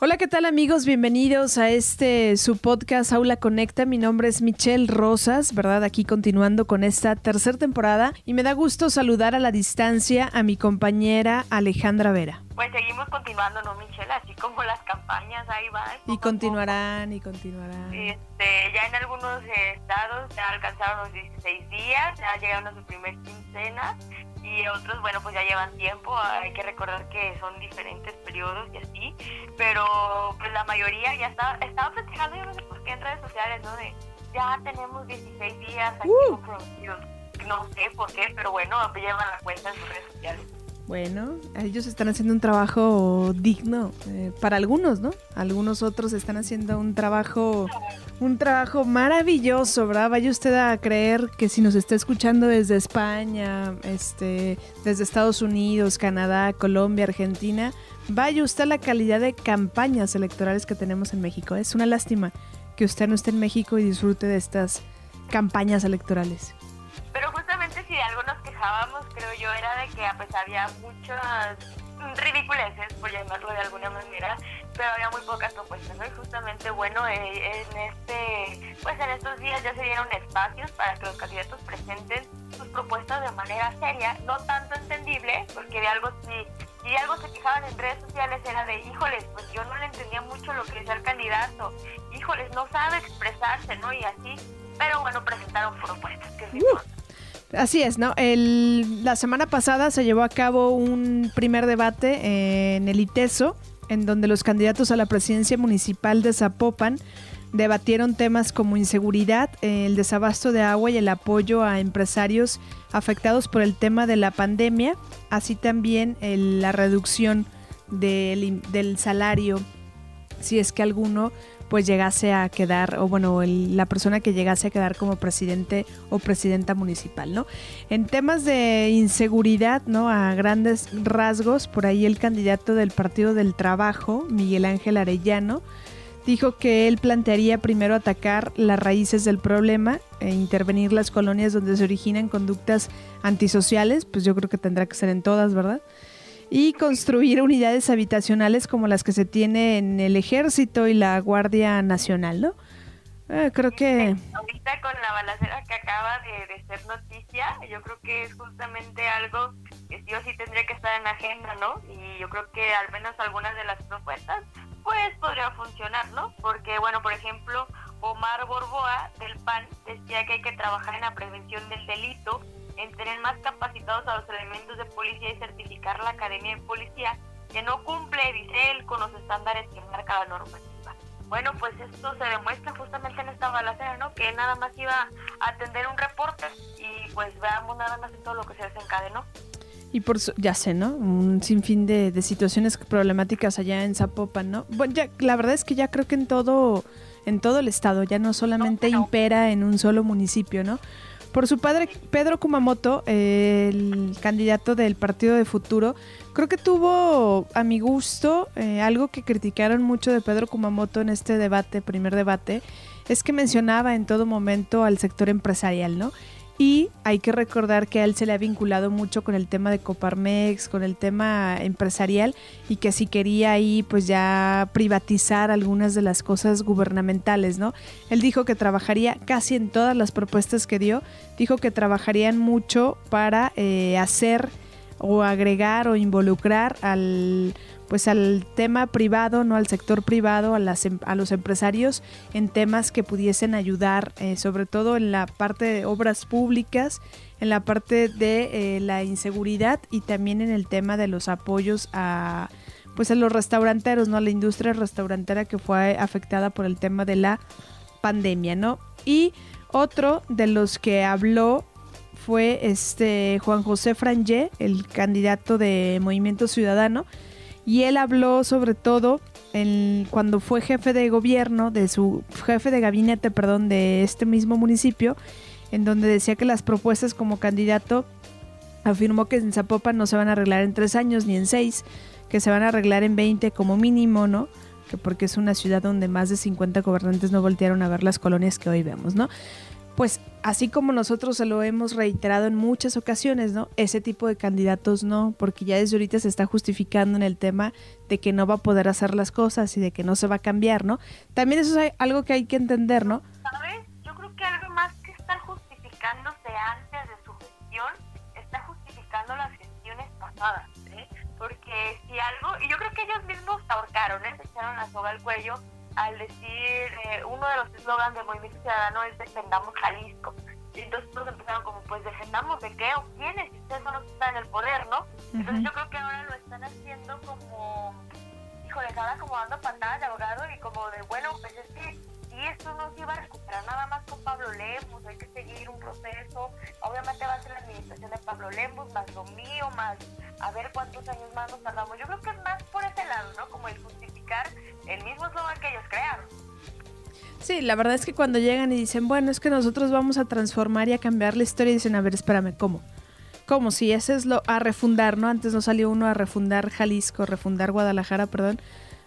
Hola, ¿qué tal amigos? Bienvenidos a este su podcast Aula Conecta. Mi nombre es Michelle Rosas, ¿verdad? Aquí continuando con esta tercera temporada y me da gusto saludar a la distancia a mi compañera Alejandra Vera. Pues seguimos continuando, ¿no, Michelle? Así como las campañas ahí van. Y continuarán, y continuarán. Este, ya en algunos estados ya alcanzaron los 16 días, ya llegaron a su primer quincena y otros, bueno, pues ya llevan tiempo, hay que recordar que son diferentes periodos y así, pero pues la mayoría ya está, estaba festejando, yo no sé por qué en redes sociales, ¿no? De ya tenemos 16 días aquí uh. No sé por qué, pero bueno, llevan la cuenta en sus redes sociales. Bueno, ellos están haciendo un trabajo digno eh, para algunos, ¿no? Algunos otros están haciendo un trabajo, un trabajo maravilloso, ¿verdad? Vaya usted a creer que si nos está escuchando desde España, este, desde Estados Unidos, Canadá, Colombia, Argentina, vaya usted a la calidad de campañas electorales que tenemos en México. Es una lástima que usted no esté en México y disfrute de estas campañas electorales. Quejábamos, creo yo, era de que a pesar había muchas ridiculeces, por llamarlo de alguna manera, pero había muy pocas propuestas, ¿no? Y justamente, bueno, eh, en este, pues en estos días ya se dieron espacios para que los candidatos presenten sus propuestas de manera seria, no tanto entendible, porque de algo sí, y algo se quejaban en redes sociales era de, híjoles, pues yo no le entendía mucho lo que decía el candidato, híjoles, no sabe expresarse, ¿no? Y así, pero bueno, presentaron propuestas, que es Así es, ¿no? El, la semana pasada se llevó a cabo un primer debate en el ITESO, en donde los candidatos a la presidencia municipal de Zapopan debatieron temas como inseguridad, el desabasto de agua y el apoyo a empresarios afectados por el tema de la pandemia, así también la reducción del salario, si es que alguno pues llegase a quedar, o bueno, la persona que llegase a quedar como presidente o presidenta municipal, ¿no? En temas de inseguridad, ¿no? A grandes rasgos, por ahí el candidato del Partido del Trabajo, Miguel Ángel Arellano, dijo que él plantearía primero atacar las raíces del problema e intervenir las colonias donde se originan conductas antisociales, pues yo creo que tendrá que ser en todas, ¿verdad? Y construir unidades habitacionales como las que se tiene en el ejército y la Guardia Nacional, ¿no? Eh, creo que... Ahorita con la balacera que acaba de, ser noticia, yo creo que es justamente algo que sí o sí tendría que estar en la agenda, ¿no? Y yo creo que al menos algunas de las propuestas, pues podría funcionar, ¿no? Porque, bueno, por ejemplo, Omar Borboa del PAN decía que hay que trabajar en la prevención del delito en tener más capacitados a los elementos de policía y certificar la Academia de Policía, que no cumple, dice él, con los estándares que marca la normativa. Bueno, pues esto se demuestra justamente en esta balacera, ¿no? Que nada más iba a atender un reporte y pues veamos nada más en todo lo que se desencadenó. Y por ya sé, ¿no? Un sinfín de, de situaciones problemáticas allá en Zapopan, ¿no? Bueno, ya, la verdad es que ya creo que en todo, en todo el estado, ya no solamente impera en un solo municipio, ¿no? Por su padre, Pedro Kumamoto, el candidato del Partido de Futuro, creo que tuvo a mi gusto eh, algo que criticaron mucho de Pedro Kumamoto en este debate, primer debate, es que mencionaba en todo momento al sector empresarial, ¿no? Y hay que recordar que a él se le ha vinculado mucho con el tema de Coparmex, con el tema empresarial y que si quería ahí pues ya privatizar algunas de las cosas gubernamentales, ¿no? Él dijo que trabajaría casi en todas las propuestas que dio, dijo que trabajarían mucho para eh, hacer o agregar o involucrar al pues al tema privado, no al sector privado, a, las, em, a los empresarios en temas que pudiesen ayudar, eh, sobre todo en la parte de obras públicas, en la parte de eh, la inseguridad y también en el tema de los apoyos a pues a los restauranteros, ¿no? A la industria restaurantera que fue afectada por el tema de la pandemia, ¿no? Y otro de los que habló fue este Juan José Frangé, el candidato de Movimiento Ciudadano, y él habló sobre todo cuando fue jefe de gobierno, de su jefe de gabinete, perdón, de este mismo municipio, en donde decía que las propuestas como candidato afirmó que en Zapopan no se van a arreglar en tres años ni en seis, que se van a arreglar en 20 como mínimo, ¿no? Que porque es una ciudad donde más de 50 gobernantes no voltearon a ver las colonias que hoy vemos, ¿no? Pues así como nosotros se lo hemos reiterado en muchas ocasiones, ¿no? Ese tipo de candidatos no, porque ya desde ahorita se está justificando en el tema de que no va a poder hacer las cosas y de que no se va a cambiar, ¿no? También eso es algo que hay que entender, ¿no? ¿Sabes? Yo creo que algo más que estar justificándose antes de su gestión, está justificando las gestiones pasadas, ¿eh? Porque si algo, y yo creo que ellos mismos ahorcaron, ¿eh? Se echaron la soga al cuello al decir, eh, uno de los eslogans del Movimiento Ciudadano es defendamos Jalisco. Y entonces todos empezaron como, pues defendamos de qué o quiénes, si ustedes son los que están en el poder, ¿no? Entonces yo creo que ahora lo están haciendo como, híjole, ahora como dando patadas de abogado y como de, bueno, pues es que si esto no se iba a recuperar nada más con Pablo Lemos, hay que seguir un proceso, obviamente va a ser la administración de Pablo Lemos, más lo mío, más a ver cuántos años más nos tardamos. Yo creo que es más por ese lado, ¿no? Como el justificar el mismo eslogan que ellos crearon. Sí, la verdad es que cuando llegan y dicen, bueno, es que nosotros vamos a transformar y a cambiar la historia, dicen, a ver, espérame, ¿cómo? ¿Cómo? Si ese es lo a refundar, ¿no? Antes no salió uno a refundar Jalisco, refundar Guadalajara, perdón.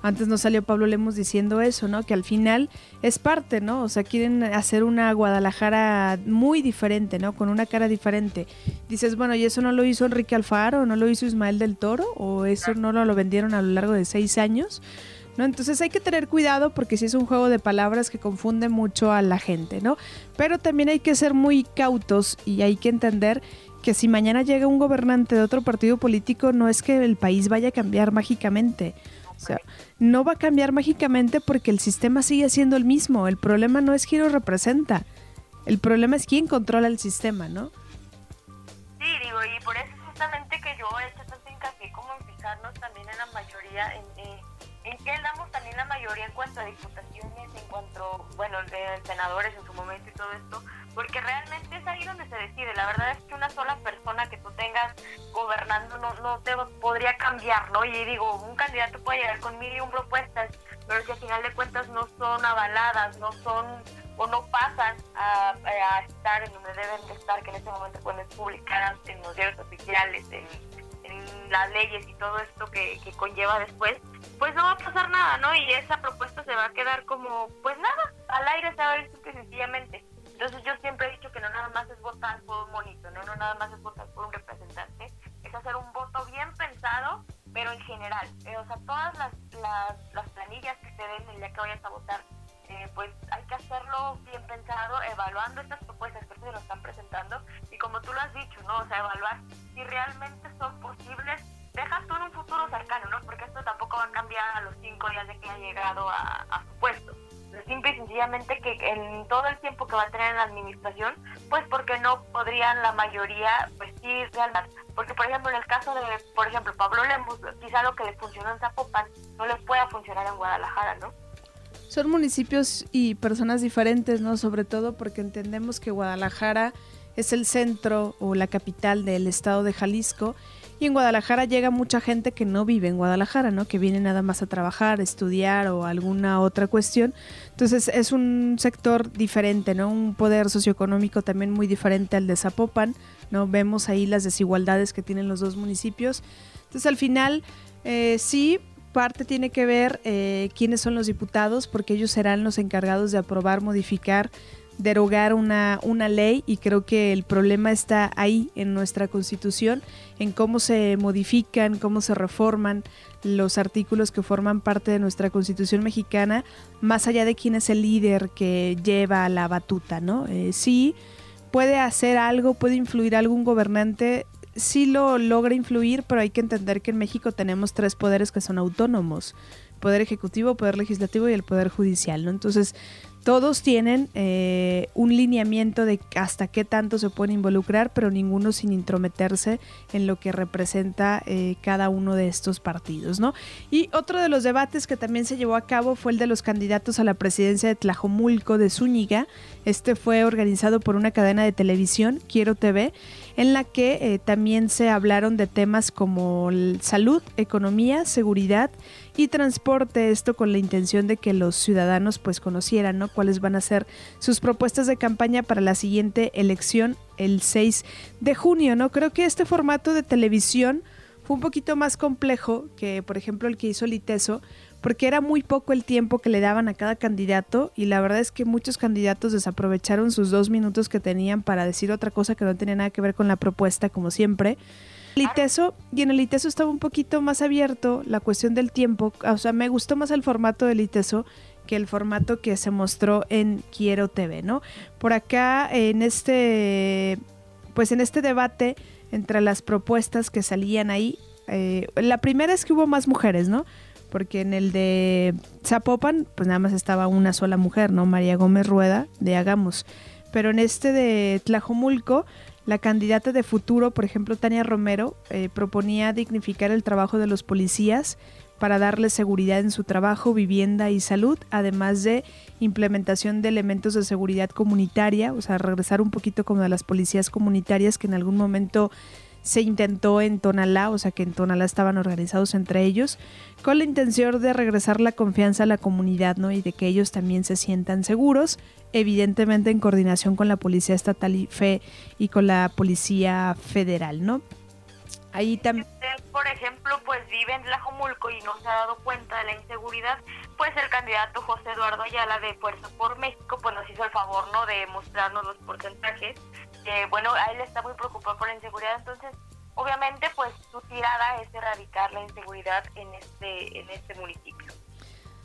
Antes no salió Pablo Lemos diciendo eso, ¿no? Que al final es parte, ¿no? O sea, quieren hacer una Guadalajara muy diferente, ¿no? Con una cara diferente. Dices, bueno, ¿y eso no lo hizo Enrique Alfaro? ¿No lo hizo Ismael del Toro? ¿O eso no lo, vendieron a lo largo de seis años? ¿no? Entonces hay que tener cuidado porque si es un juego de palabras que confunde mucho a la gente, ¿no? Pero también hay que ser muy cautos y hay que entender que si mañana llega un gobernante de otro partido político, no es que el país vaya a cambiar mágicamente. O sea, no va a cambiar mágicamente porque el sistema sigue siendo el mismo. El problema no es quién lo representa. El problema es quién controla el sistema, ¿no? Sí, digo, y por eso justamente que yo he hecho tanto hincapié como en fijarnos también en la mayoría, en, en qué damos también la mayoría en cuanto a diputaciones, en cuanto, bueno, de senadores en su momento y todo esto, porque realmente es ahí donde se decide. La verdad es que una sola persona que tú tengas gobernando no, no te podría cambiar, ¿no? Y digo, un candidato puede llegar con mil y un propuestas, pero si al final de cuentas no son avaladas, no son o no pasan a, estar en donde deben de estar, que en este momento pueden publicar en los diarios oficiales, en, las leyes y todo esto que, conlleva después, pues no va a pasar nada, ¿no? Y esa propuesta se va a quedar como, pues nada, al aire se va a simple sencillamente. Entonces yo siempre he dicho que no nada más es votar por un monito, ¿no? No nada más es votar por un representante, es hacer un voto bien pensado, pero en general. Eh, o sea, todas las, las, planillas que se den el día que vayas a votar, eh, pues hay que hacerlo bien pensado, evaluando estas propuestas que se nos están presentando y como tú lo has dicho, ¿no? O sea, evaluar si realmente son posibles dejas tú en un futuro cercano, ¿no? Porque esto tampoco va a cambiar a los cinco días de que ha llegado a, su puesto. Simple y sencillamente que en todo el tiempo que va a tener en la administración, pues porque no podrían la mayoría, pues sí. Porque, por ejemplo, en el caso de, por ejemplo, Pablo Lemos, quizá lo que le funcionó en Zapopan no les pueda funcionar en Guadalajara, ¿no? Son municipios y personas diferentes, ¿no? Sobre todo porque entendemos que Guadalajara es el centro o la capital del estado de Jalisco y en Guadalajara llega mucha gente que no vive en Guadalajara, ¿no? Que viene nada más a trabajar, estudiar o alguna otra cuestión. Entonces es un sector diferente, ¿no? Un poder socioeconómico también muy diferente al de Zapopan, ¿no? Vemos ahí las desigualdades que tienen los dos municipios. Entonces al final, eh, sí, parte tiene que ver eh, quiénes son los diputados, porque ellos serán los encargados de aprobar, modificar derogar una, una ley y creo que el problema está ahí en nuestra constitución, en cómo se modifican, cómo se reforman los artículos que forman parte de nuestra constitución mexicana, más allá de quién es el líder que lleva la batuta, ¿no? Eh, sí, puede hacer algo, puede influir algún gobernante, sí lo logra influir, pero hay que entender que en México tenemos tres poderes que son autónomos, poder ejecutivo, poder legislativo y el poder judicial, ¿no? Entonces, todos tienen eh, un lineamiento de hasta qué tanto se pueden involucrar, pero ninguno sin intrometerse en lo que representa eh, cada uno de estos partidos, ¿no? Y otro de los debates que también se llevó a cabo fue el de los candidatos a la presidencia de Tlajomulco de Zúñiga. Este fue organizado por una cadena de televisión, Quiero TV, en la que eh, también se hablaron de temas como salud, economía, seguridad y transporte, esto con la intención de que los ciudadanos pues conocieran, ¿no? Cuáles van a ser sus propuestas de campaña para la siguiente elección el 6 de junio, ¿no? Creo que este formato de televisión fue un poquito más complejo que, por ejemplo, el que hizo Liteso, porque era muy poco el tiempo que le daban a cada candidato y la verdad es que muchos candidatos desaprovecharon sus dos minutos que tenían para decir otra cosa que no tenía nada que ver con la propuesta, como siempre. El ITESO, y en el ITESO estaba un poquito más abierto la cuestión del tiempo, o sea, me gustó más el formato del ITESO que el formato que se mostró en Quiero TV, ¿no? Por acá, en este, pues en este debate entre las propuestas que salían ahí, eh, la primera es que hubo más mujeres, ¿no? porque en el de Zapopan, pues nada más estaba una sola mujer, ¿no? María Gómez Rueda, de Hagamos. Pero en este de Tlajomulco, la candidata de futuro, por ejemplo, Tania Romero, eh, proponía dignificar el trabajo de los policías para darles seguridad en su trabajo, vivienda y salud, además de implementación de elementos de seguridad comunitaria, o sea, regresar un poquito como de las policías comunitarias que en algún momento se intentó en Tonalá, o sea que en Tonalá estaban organizados entre ellos, con la intención de regresar la confianza a la comunidad, ¿no? Y de que ellos también se sientan seguros, evidentemente en coordinación con la Policía Estatal y FE y con la Policía Federal, ¿no? Ahí también... Por ejemplo, pues vive en Tlajomulco y no se ha dado cuenta de la inseguridad, pues el candidato José Eduardo Ayala de Fuerza por México, pues nos hizo el favor, ¿no?, de mostrarnos los porcentajes bueno, a él está muy preocupado por la inseguridad, entonces obviamente pues su tirada es erradicar la inseguridad en este, en este municipio.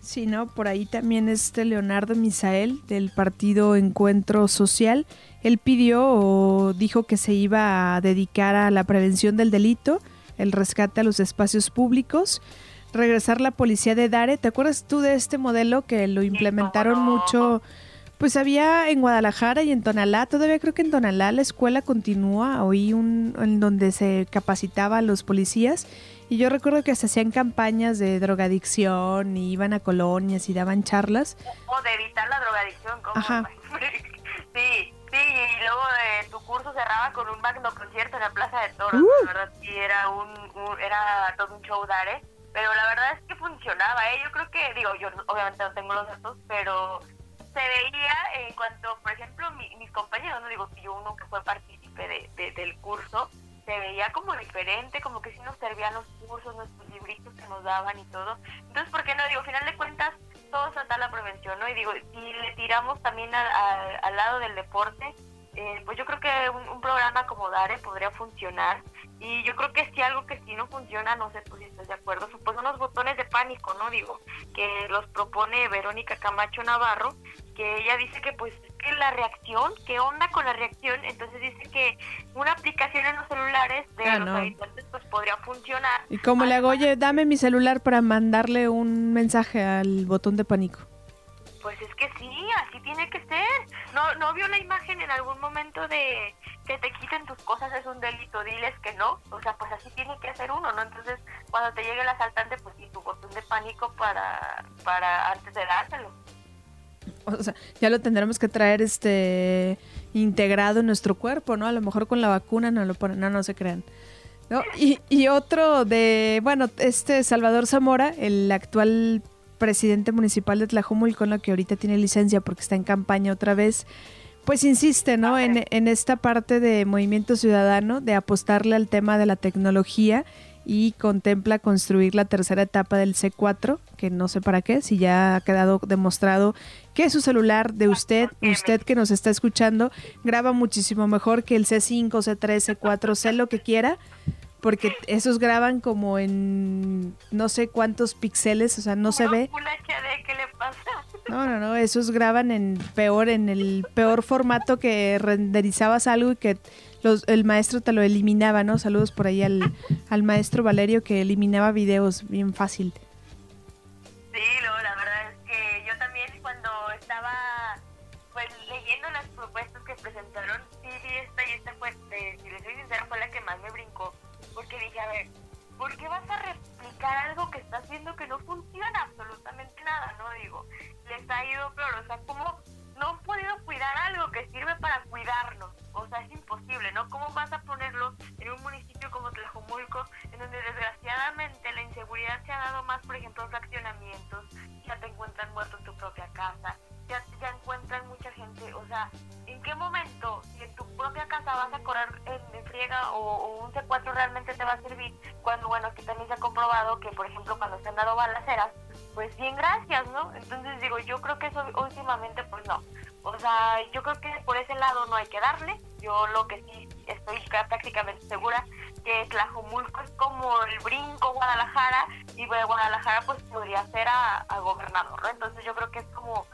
Sí, ¿no? Por ahí también este Leonardo Misael del partido Encuentro Social. Él pidió o dijo que se iba a dedicar a la prevención del delito, el rescate a los espacios públicos, regresar la policía de Dare. ¿Te acuerdas tú de este modelo que lo implementaron mucho? Pues había en Guadalajara y en Tonalá, todavía creo que en Tonalá la escuela continúa, oí un en donde se capacitaba a los policías y yo recuerdo que se hacían campañas de drogadicción y iban a colonias y daban charlas. O de evitar la drogadicción, ¿cómo? Ajá. sí, sí, y luego eh, tu curso cerraba con un magno concierto en la Plaza de Toros, uh. verdad, sí, era un, era todo un show dar, Pero la verdad es que funcionaba, ¿eh? Yo creo que, digo, yo obviamente no tengo los datos, pero se veía en cuanto, por ejemplo, mis compañeros, no digo yo uno que fue partícipe de, del curso, se veía como diferente, como que sí nos servían los cursos, nuestros libritos que nos daban y todo. Entonces, ¿por qué no? Digo, al final de cuentas, todo trata la prevención, ¿no? Y digo, si le tiramos también al, lado del deporte, eh, pues yo creo que un, un, programa como DARE podría funcionar. Y yo creo que si algo que si no funciona, no sé tú si estás de acuerdo, pues son los botones de pánico, ¿no? Digo, que los propone Verónica Camacho Navarro, que ella dice que pues que la reacción, qué onda con la reacción, entonces dice que una aplicación en los celulares de ah, los habitantes pues podría funcionar. ¿Y cómo le hago? Oye, dame mi celular para mandarle un mensaje al botón de pánico. Pues es que sí, así tiene que ser. ¿No, no vio la imagen en algún momento de que te quiten tus cosas es un delito? Diles que no. O sea, pues así tiene que hacer uno, ¿no? Entonces, cuando te llegue el asaltante, pues sí, tu botón de pánico para, para antes de dárselo o sea, ya lo tendremos que traer este integrado en nuestro cuerpo, ¿no? A lo mejor con la vacuna no lo ponen, no, no se crean. ¿No? Y, y otro de, bueno, este Salvador Zamora, el actual presidente municipal de Tlajomulco, que ahorita tiene licencia porque está en campaña otra vez, pues insiste, ¿no? En, en esta parte de movimiento ciudadano, de apostarle al tema de la tecnología y contempla construir la tercera etapa del C4, que no sé para qué, si ya ha quedado demostrado que su celular de usted, usted que nos está escuchando, graba muchísimo mejor que el C5, C3, C4, C lo que quiera, porque esos graban como en no sé cuántos píxeles, o sea, no se ve. ¿qué le pasa? No, no, no, esos graban en peor, en el peor formato que renderizabas algo y que el maestro te lo eliminaba, ¿no? Saludos por ahí al, al maestro Valerio que eliminaba videos bien fácil. Sí, lo, la verdad es que yo también cuando estaba pues leyendo las propuestas que presentaron, sí vi esta y esta fue, si les soy sincera, fue la que más me brincó, porque dije, a ver, ¿por qué vas a replicar algo que estás viendo que no funciona absolutamente nada, no? Digo, les ha ido peor, o sea, ¿cómo no han podido cuidar algo que sirve para cuidarnos? o sea, es imposible, ¿no? ¿Cómo vas a ponerlo en un municipio como Tlajomulco, en donde desgraciadamente la inseguridad se ha dado más, por ejemplo, fraccionamientos, ya te encuentran muerto en tu propia casa, ya, ya encuentran mucha gente, o sea, ¿en qué momento, si en tu propia casa vas a correr en, friega o, un C4 realmente te va a servir? Cuando, bueno, aquí también se ha comprobado que, por ejemplo, cuando se han dado balaceras, pues bien, gracias, ¿no? Entonces digo, yo creo que eso últimamente, pues no. O sea, yo creo que por ese lado no hay que darle. Yo lo que sí estoy prácticamente segura que Tlajomulco es como el brinco Guadalajara y de Guadalajara pues podría ser a, gobernador, ¿no? Entonces yo creo que es como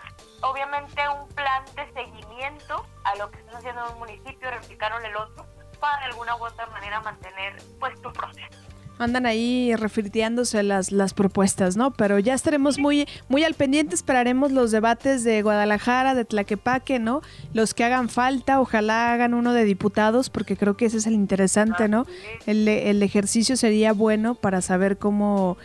obviamente un plan de seguimiento a lo que están haciendo en un municipio, replicaron el otro, para de alguna u otra manera mantener pues tu proceso andan ahí refiriéndose las, las propuestas, ¿no? Pero ya estaremos muy, muy al pendiente, esperaremos los debates de Guadalajara, de Tlaquepaque, ¿no? Los que hagan falta, ojalá hagan uno de diputados, porque creo que ese es el interesante, ¿no? El, el ejercicio sería bueno para saber cómo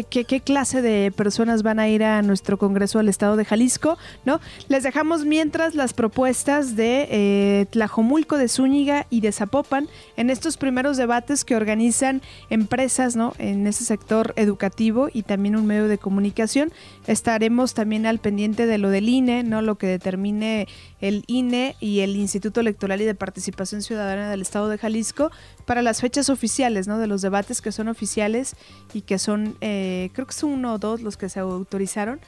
qué, clase de personas van a ir a nuestro Congreso del Estado de Jalisco, ¿no? Les dejamos mientras las propuestas de eh, Tlajomulco, de Zúñiga y de Zapopan en estos primeros debates que organizan empresas, ¿no? En ese sector educativo y también un medio de comunicación. Estaremos también al pendiente de lo del INE, ¿no? Lo que determine el INE y el Instituto Electoral y de Participación Ciudadana del Estado de Jalisco para las fechas oficiales, ¿no? De los debates que son oficiales y que son... Eh, eh, creo que son uno o dos los que se autorizaron.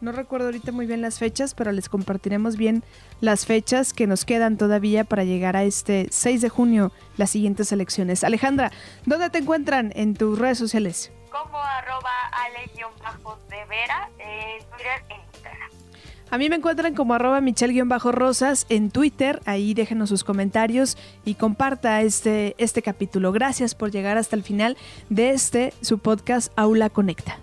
No recuerdo ahorita muy bien las fechas, pero les compartiremos bien las fechas que nos quedan todavía para llegar a este 6 de junio, las siguientes elecciones. Alejandra, ¿dónde te encuentran en tus redes sociales? Como arroba ale-de vera, en Twitter e Instagram. A mí me encuentran como arroba michelle-rosas en Twitter. Ahí déjenos sus comentarios y comparta este, este capítulo. Gracias por llegar hasta el final de este, su podcast Aula Conecta.